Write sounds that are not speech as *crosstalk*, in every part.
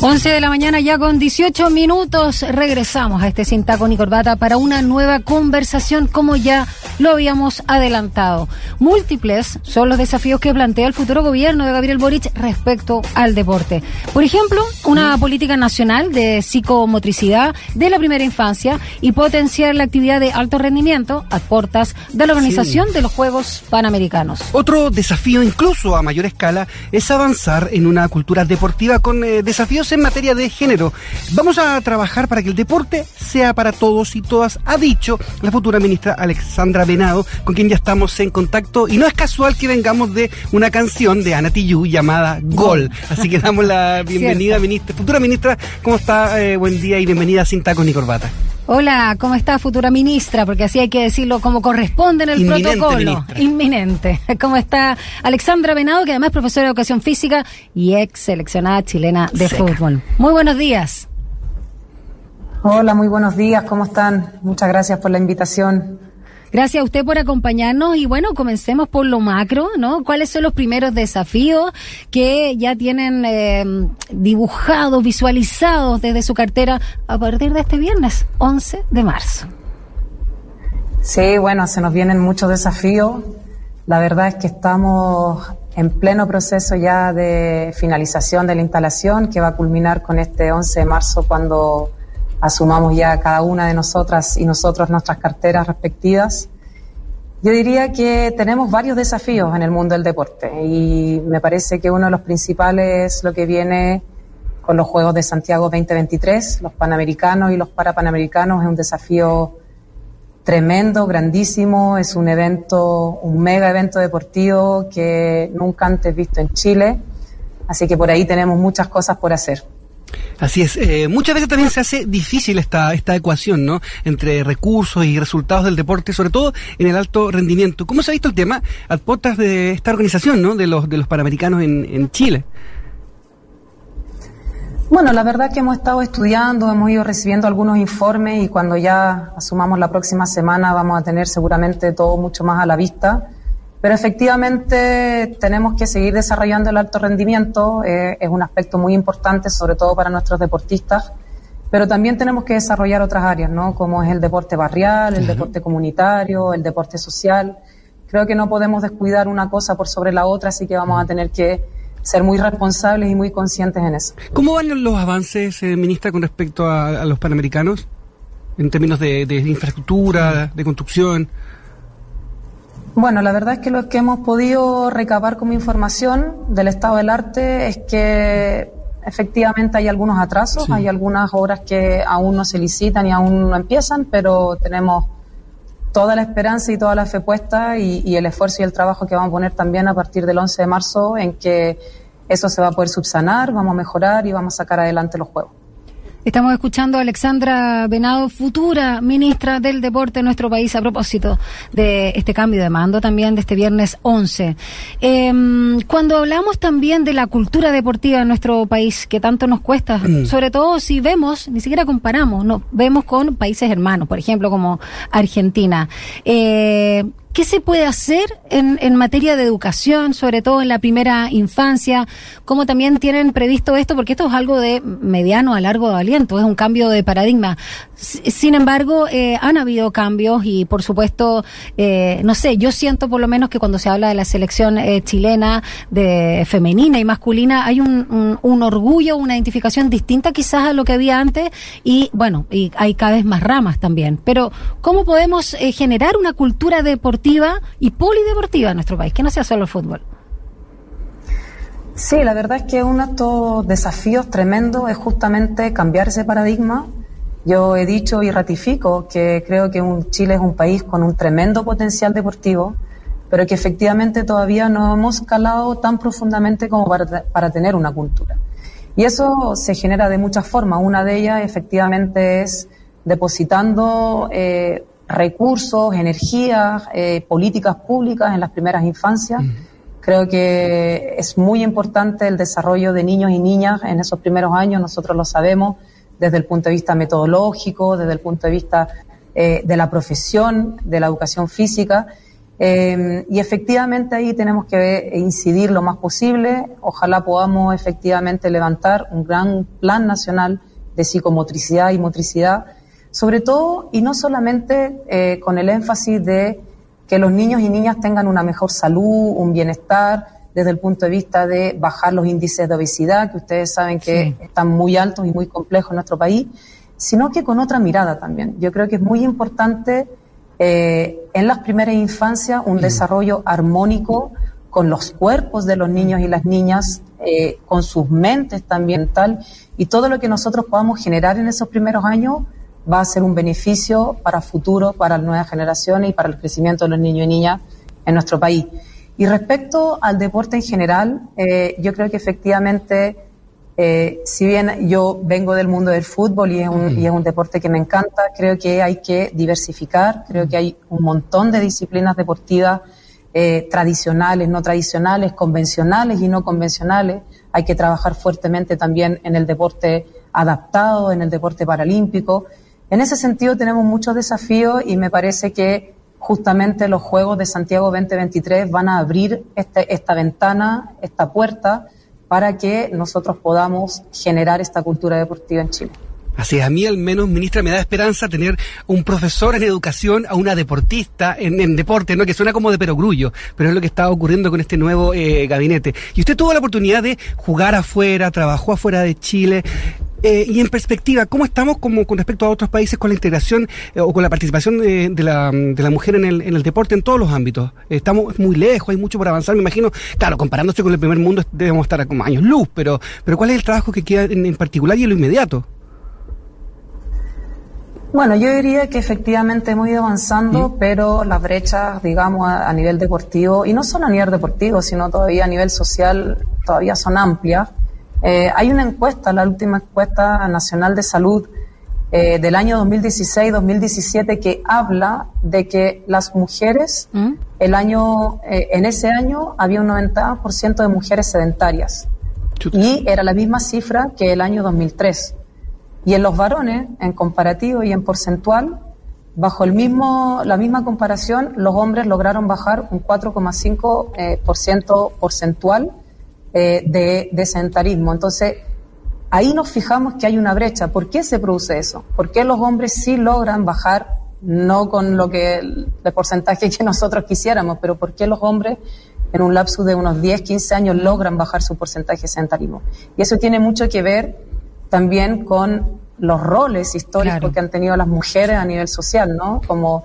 11 de la mañana ya con 18 minutos. Regresamos a este Sin Taco ni Corbata para una nueva conversación como ya lo habíamos adelantado. Múltiples son los desafíos que plantea el futuro gobierno de Gabriel Boric respecto al deporte. Por ejemplo, una política nacional de psicomotricidad de la primera infancia y potenciar la actividad de alto rendimiento a portas de la organización de los Juegos Panamericanos. Otro desafío, incluso a mayor escala, es avanzar en una cultura deportiva con eh, desafíos en materia de género. Vamos a trabajar para que el deporte sea para todos y todas, ha dicho la futura ministra Alexandra Venado, con quien ya estamos en contacto. Y no es casual que vengamos de una canción de Ana Tijoux llamada Gol. Así que damos la *laughs* bienvenida, ministra, futura ministra. ¿Cómo está? Eh, buen día y bienvenida sin tacos ni corbata. Hola, ¿cómo está, futura ministra? Porque así hay que decirlo como corresponde en el protocolo. Inminente. *laughs* ¿Cómo está Alexandra Venado, que además es profesora de educación física y ex seleccionada chilena de fútbol? Muy buenos días. Hola, muy buenos días. ¿Cómo están? Muchas gracias por la invitación. Gracias a usted por acompañarnos y bueno, comencemos por lo macro, ¿no? ¿Cuáles son los primeros desafíos que ya tienen eh, dibujados, visualizados desde su cartera a partir de este viernes, 11 de marzo? Sí, bueno, se nos vienen muchos desafíos. La verdad es que estamos en pleno proceso ya de finalización de la instalación que va a culminar con este 11 de marzo cuando asumamos ya cada una de nosotras y nosotros nuestras carteras respectivas. Yo diría que tenemos varios desafíos en el mundo del deporte y me parece que uno de los principales es lo que viene con los Juegos de Santiago 2023, los Panamericanos y los Parapanamericanos, es un desafío tremendo, grandísimo, es un evento, un mega evento deportivo que nunca antes visto en Chile, así que por ahí tenemos muchas cosas por hacer. Así es. Eh, muchas veces también se hace difícil esta, esta ecuación, ¿no? Entre recursos y resultados del deporte, sobre todo en el alto rendimiento. ¿Cómo se ha visto el tema a puertas de esta organización, ¿no? De los, de los Panamericanos en, en Chile. Bueno, la verdad que hemos estado estudiando, hemos ido recibiendo algunos informes y cuando ya asumamos la próxima semana vamos a tener seguramente todo mucho más a la vista. Pero efectivamente tenemos que seguir desarrollando el alto rendimiento, eh, es un aspecto muy importante, sobre todo para nuestros deportistas, pero también tenemos que desarrollar otras áreas, ¿no? Como es el deporte barrial, el deporte comunitario, el deporte social. Creo que no podemos descuidar una cosa por sobre la otra, así que vamos a tener que ser muy responsables y muy conscientes en eso. ¿Cómo van los avances, eh, ministra, con respecto a, los panamericanos? En términos de infraestructura, de construcción. Bueno, la verdad es que lo que hemos podido recabar como información del estado del arte es que efectivamente hay algunos atrasos, hay algunas obras que aún no se licitan y aún no empiezan, pero tenemos toda la esperanza y toda la fe puesta y, y, el esfuerzo y el trabajo que vamos a poner también a partir del 11 de marzo en que eso se va a poder subsanar, vamos a mejorar y vamos a sacar adelante los juegos. Estamos escuchando a Alexandra Venado, futura ministra del Deporte en nuestro país, a propósito de este cambio de mando también de este viernes 11. Em, cuando hablamos también de la cultura deportiva en nuestro país, que tanto nos cuesta, *clears throat* sobre todo si vemos, ni siquiera comparamos, no, vemos con países hermanos, por ejemplo, como Argentina. Eh, ¿Qué se puede hacer en, en, materia de educación, sobre todo en la primera infancia? ¿Cómo también tienen previsto esto? Porque esto es algo de mediano a largo aliento, es un cambio de paradigma. Sin embargo, eh, han habido cambios y, por supuesto, eh, no sé, yo siento por lo menos que cuando se habla de la selección eh, chilena de femenina y masculina, hay un, un, orgullo, una identificación distinta quizás a lo que había antes y, bueno, y hay cada vez más ramas también. Pero, ¿cómo podemos eh, generar una cultura deportiva? Y polideportiva en nuestro país, que no sea solo el fútbol. Sí, la verdad es que uno de estos desafíos tremendos es justamente cambiar ese paradigma. Yo he dicho y ratifico que creo que un Chile es un país con un tremendo potencial deportivo, pero que efectivamente todavía no hemos calado tan profundamente como para, tener una cultura. Y eso se genera de muchas formas. Una de ellas efectivamente es depositando eh, recursos, energías, eh, políticas públicas en las primeras infancias. Creo que es muy importante el desarrollo de niños y niñas en esos primeros años, nosotros lo sabemos desde el punto de vista metodológico, desde el punto de vista eh, de la profesión, de la educación física. Eh, y efectivamente ahí tenemos que incidir lo más posible. Ojalá podamos efectivamente levantar un gran plan nacional de psicomotricidad y motricidad, sobre todo y no solamente eh, con el énfasis de que los niños y niñas tengan una mejor salud, un bienestar, desde el punto de vista de bajar los índices de obesidad, que ustedes saben que están muy altos y muy complejos en nuestro país, sino que con otra mirada también. Yo creo que es muy importante eh, en las primeras infancias un desarrollo armónico con los cuerpos de los niños y las niñas, eh, con sus mentes también tal, y todo lo que nosotros podamos generar en esos primeros años va a ser un beneficio para futuro, para las nuevas generaciones y para el crecimiento de los niños y niñas en nuestro país. Y respecto al deporte en general, eh, yo creo que efectivamente eh, si bien yo vengo del mundo del fútbol y es, un, y es un deporte que me encanta, creo que hay que diversificar, creo que hay un montón de disciplinas deportivas eh, tradicionales, no tradicionales, convencionales y no convencionales. Hay que trabajar fuertemente también en el deporte adaptado, en el deporte paralímpico. En ese sentido tenemos muchos desafíos y me parece que justamente los Juegos de Santiago 2023 van a abrir este, esta ventana, esta puerta para que nosotros podamos generar esta cultura deportiva en Chile. Así es, a mí al menos, ministra, me da esperanza tener un profesor en educación a una deportista en, deporte, ¿no? Que suena como de perogrullo, pero es lo que está ocurriendo con este nuevo eh, gabinete. Y usted tuvo la oportunidad de jugar afuera, trabajó afuera de Chile. Eh, y en perspectiva, ¿cómo estamos como con respecto a otros países con la integración eh, o con la participación de, la, de, la, mujer en el, en el, deporte en todos los ámbitos? estamos muy lejos, hay mucho por avanzar, me imagino. Claro, comparándose con el primer mundo debemos estar como años luz, pero, pero ¿cuál es el trabajo que queda en, particular y en lo inmediato? Bueno, yo diría que efectivamente hemos ido avanzando, pero las brechas, digamos, a, a, nivel deportivo, y no solo a nivel deportivo, sino todavía a nivel social, todavía son amplias. Eh, hay una encuesta, la última encuesta nacional de salud eh, del año 2016-2017 que habla de que las mujeres, ¿Mm? el año, eh, en ese año había un 90% de mujeres sedentarias y era la misma cifra que el año 2003. Y en los varones, en comparativo y en porcentual, bajo el mismo, la misma comparación, los hombres lograron bajar un 4,5% porcentual eh, de, de sedentarismo. Entonces, ahí nos fijamos que hay una brecha. ¿Por qué se produce eso? ¿Por qué los hombres sí logran bajar, no con lo que el, porcentaje que nosotros quisiéramos, pero por qué los hombres en un lapso de unos 10, 15 años logran bajar su porcentaje de sedentarismo? Y eso tiene mucho que ver también con los roles históricos que han tenido las mujeres a nivel social, ¿no? Como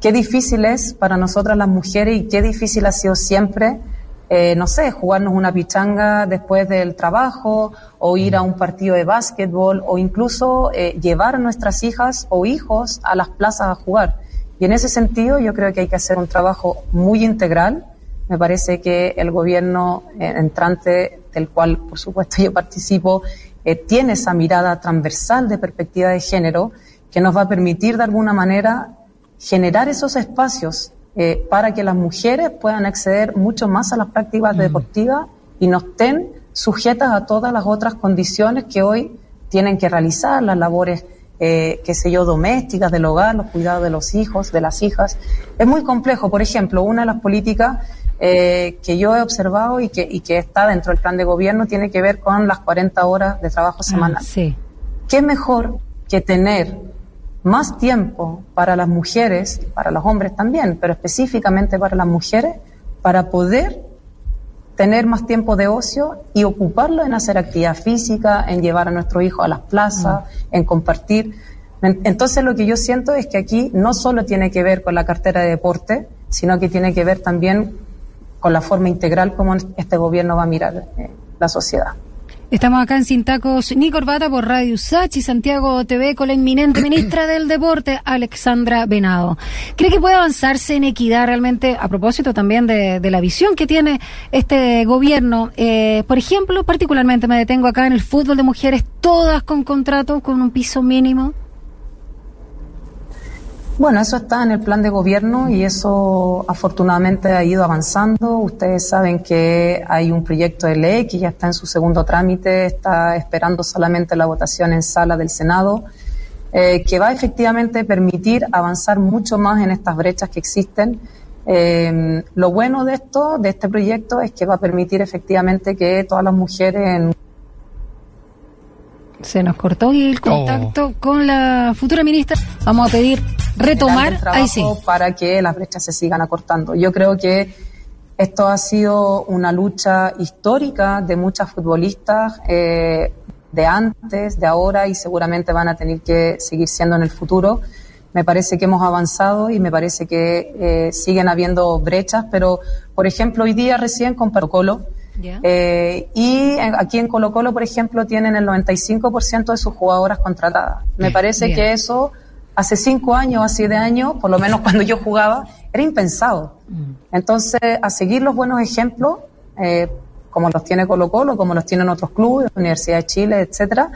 qué difícil es para nosotras las mujeres y qué difícil ha sido siempre eh, no sé, jugarnos una pichanga después del trabajo o ir a un partido de básquetbol o incluso eh, llevar a nuestras hijas o hijos a las plazas a jugar. Y en ese sentido yo creo que hay que hacer un trabajo muy integral. Me parece que el gobierno eh, entrante, del cual por supuesto *laughs* yo participo, tiene esa mirada transversal de perspectiva de género que nos va a permitir de alguna manera generar esos espacios eh, para que las mujeres puedan acceder mucho más a las prácticas mm. deportivas y no estén sujetas a todas las otras condiciones que hoy tienen que realizar, las labores, eh, qué sé yo, domésticas del hogar, los cuidados de los hijos, de las hijas. Es muy complejo. Por ejemplo, una de las políticas eh, que yo he observado y que, y que está dentro del plan de gobierno tiene que ver con las 40 horas de trabajo ah, semanal. sí. ¿Qué mejor que tener más tiempo para las mujeres, para los hombres también, pero específicamente para las mujeres, para poder tener más tiempo de ocio y ocuparlo en hacer actividad física, en llevar a nuestro hijo a las plazas, en compartir. Entonces lo que yo siento es que aquí no solo tiene que ver con la cartera de deporte, sino que tiene que ver también con la forma integral como este gobierno va a mirar eh, la sociedad. Estamos acá en Sin Tacos ni Corbata por Radio Sachi, Santiago TV con la inminente ministra del Deporte, Alexandra Venado. ¿Cree que puede avanzarse en equidad realmente a propósito también de, la visión que tiene este gobierno? Eh, por ejemplo, particularmente me detengo acá en el fútbol de mujeres, todas con contrato, con un piso mínimo. Bueno, eso está en el plan de gobierno y eso afortunadamente ha ido avanzando. Ustedes saben que hay un proyecto de ley que ya está en su segundo trámite, está esperando solamente la votación en sala del Senado, eh, que va efectivamente permitir avanzar mucho más en estas brechas que existen. Eh, lo bueno de esto, de este proyecto, es que va a permitir efectivamente que todas las mujeres en se nos cortó el contacto con la futura ministra. Vamos a pedir retomar ahí sí. para que las brechas se sigan acortando. Yo creo que esto ha sido una lucha histórica de muchas futbolistas eh, de antes, de ahora y seguramente van a tener que seguir siendo en el futuro. Me parece que hemos avanzado y me parece que eh, siguen habiendo brechas, pero por ejemplo hoy día recién con Eh, y aquí en Colo Colo, por ejemplo, tienen el 95% de sus jugadoras contratadas. Me parece que eso hace cinco años, hace siete años, por lo menos *laughs* cuando yo jugaba, era impensado. Mm. Entonces, a seguir los buenos ejemplos, eh, como los tiene Colo Colo, como los tienen otros clubes, Universidad de Chile, etcétera,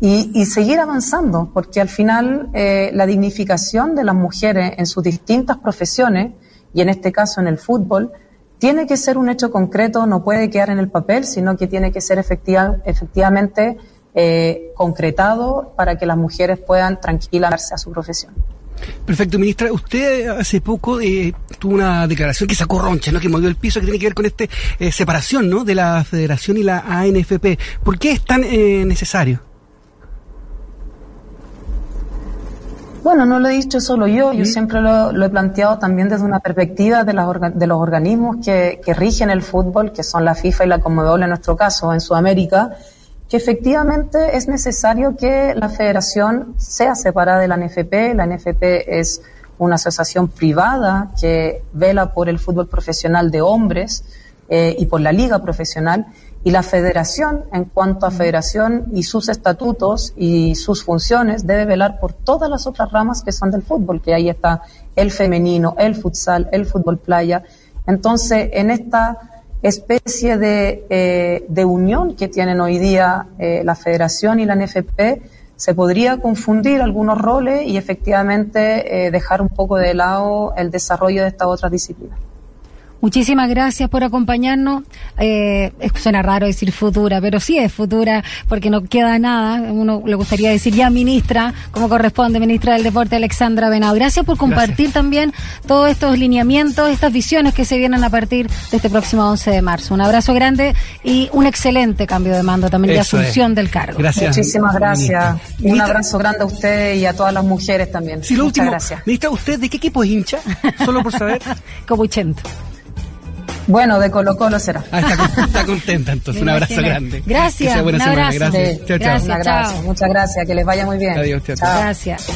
y, seguir avanzando, porque al final eh, la dignificación de las mujeres en sus distintas profesiones, y en este caso en el fútbol, tiene que ser un hecho concreto, no puede quedar en el papel, sino que tiene que ser efectiva, efectivamente eh, concretado para que las mujeres puedan tranquilarse a su profesión. Perfecto, ministra. Usted hace poco eh, tuvo una declaración que sacó roncha, ¿no? que movió el piso, que tiene que ver con esta eh, separación ¿no? de la federación y la ANFP. ¿Por qué es tan necesario? Bueno, no lo he dicho solo yo, yo siempre lo, he planteado también desde una perspectiva de, de los organismos que, rigen el fútbol, que son la FIFA y la Conmebol en nuestro caso, en Sudamérica, que efectivamente es necesario que la federación sea separada de la NFP. La NFP es una asociación privada que vela por el fútbol profesional de hombres eh, y por la liga profesional y la federación, en cuanto a federación y sus estatutos y sus funciones, debe velar por todas las otras ramas que son del fútbol, que ahí está el femenino, el futsal, el fútbol playa. Entonces, en esta especie de, eh, de unión que tienen hoy día eh, la federación y la NFP, se podría confundir algunos roles y efectivamente eh, dejar un poco de lado el desarrollo de estas otras disciplinas. Muchísimas gracias por acompañarnos. Eh, suena raro decir futura, pero sí es futura porque no queda nada. Uno le gustaría decir ya ministra, como corresponde, ministra del Deporte Alexandra Venado. Gracias por compartir también todos estos lineamientos, estas visiones que se vienen a partir de este próximo 11 de marzo. Un abrazo grande y un excelente cambio de mando también de asunción del cargo. Gracias. Muchísimas gracias. Un abrazo grande a usted y a todas las mujeres también. Sí, Muchas gracias. Ministra, ¿usted de qué equipo es hincha? *laughs* Solo por saber. Copuchento. Bueno, de Colo Colo será. Ah, está, contenta, entonces. un abrazo grande. Gracias. un abrazo. Gracias. Chao, chao. Muchas gracias. Que les vaya muy bien. Adiós. Chao, Gracias.